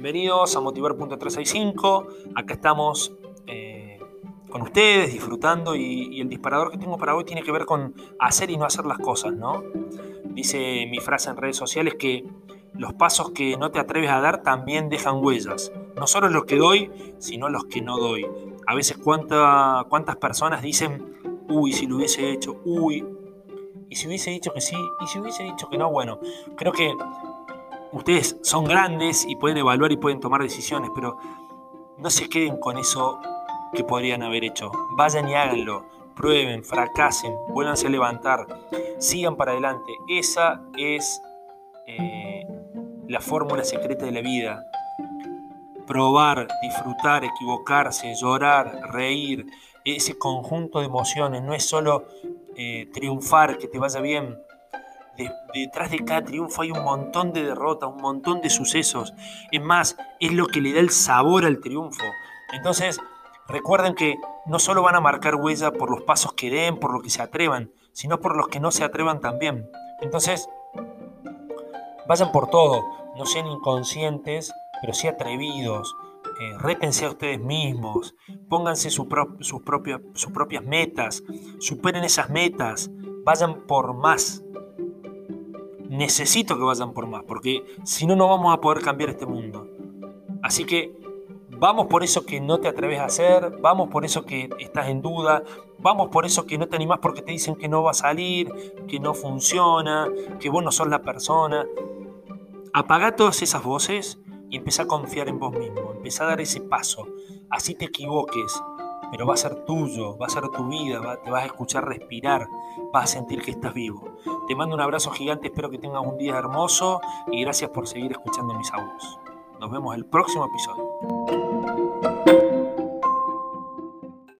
Bienvenidos a Motivar.365. Acá estamos eh, con ustedes disfrutando y, el disparador que tengo para hoy tiene que ver con hacer y no hacer las cosas, ¿no? Dice mi frase en redes sociales que los pasos que no te atreves a dar también dejan huellas. No solo los que doy, sino los que no doy. A veces cuántas personas dicen, uy, si lo hubiese hecho, uy, y si hubiese dicho que sí, y si hubiese dicho que no, bueno, creo que ustedes son grandes y pueden evaluar y pueden tomar decisiones, pero no se queden con eso que podrían haber hecho. Vayan y háganlo, prueben, fracasen, vuélvanse a levantar, sigan para adelante. Esa es eh, la fórmula secreta de la vida. Probar, disfrutar, equivocarse, llorar, reír, ese conjunto de emociones, no es solo eh, triunfar, que te vaya bien, detrás de cada triunfo hay un montón de derrotas, un montón de sucesos. Es más, es lo que le da el sabor al triunfo. Entonces, recuerden que no solo van a marcar huella por los pasos que den, por lo que se atrevan, sino por los que no se atrevan también. Entonces, vayan por todo, no sean inconscientes, pero sí atrevidos. Eh, rétense a ustedes mismos, pónganse sus, propias, sus propias metas, superen esas metas, vayan por más, necesito que vayan por más, porque si no, no vamos a poder cambiar este mundo. Así que vamos por eso que no te atreves a hacer, vamos por eso que estás en duda, vamos por eso que no te animás porque te dicen que no va a salir, que no funciona, que vos no sos la persona. Apaga todas esas voces y empieza a confiar en vos mismo, empieza a dar ese paso, así te equivoques, pero va a ser tuyo, va a ser tu vida, te vas a escuchar respirar, vas a sentir que estás vivo. Te mando un abrazo gigante, espero que tengas un día hermoso y gracias por seguir escuchando mis audios. Nos vemos el próximo episodio.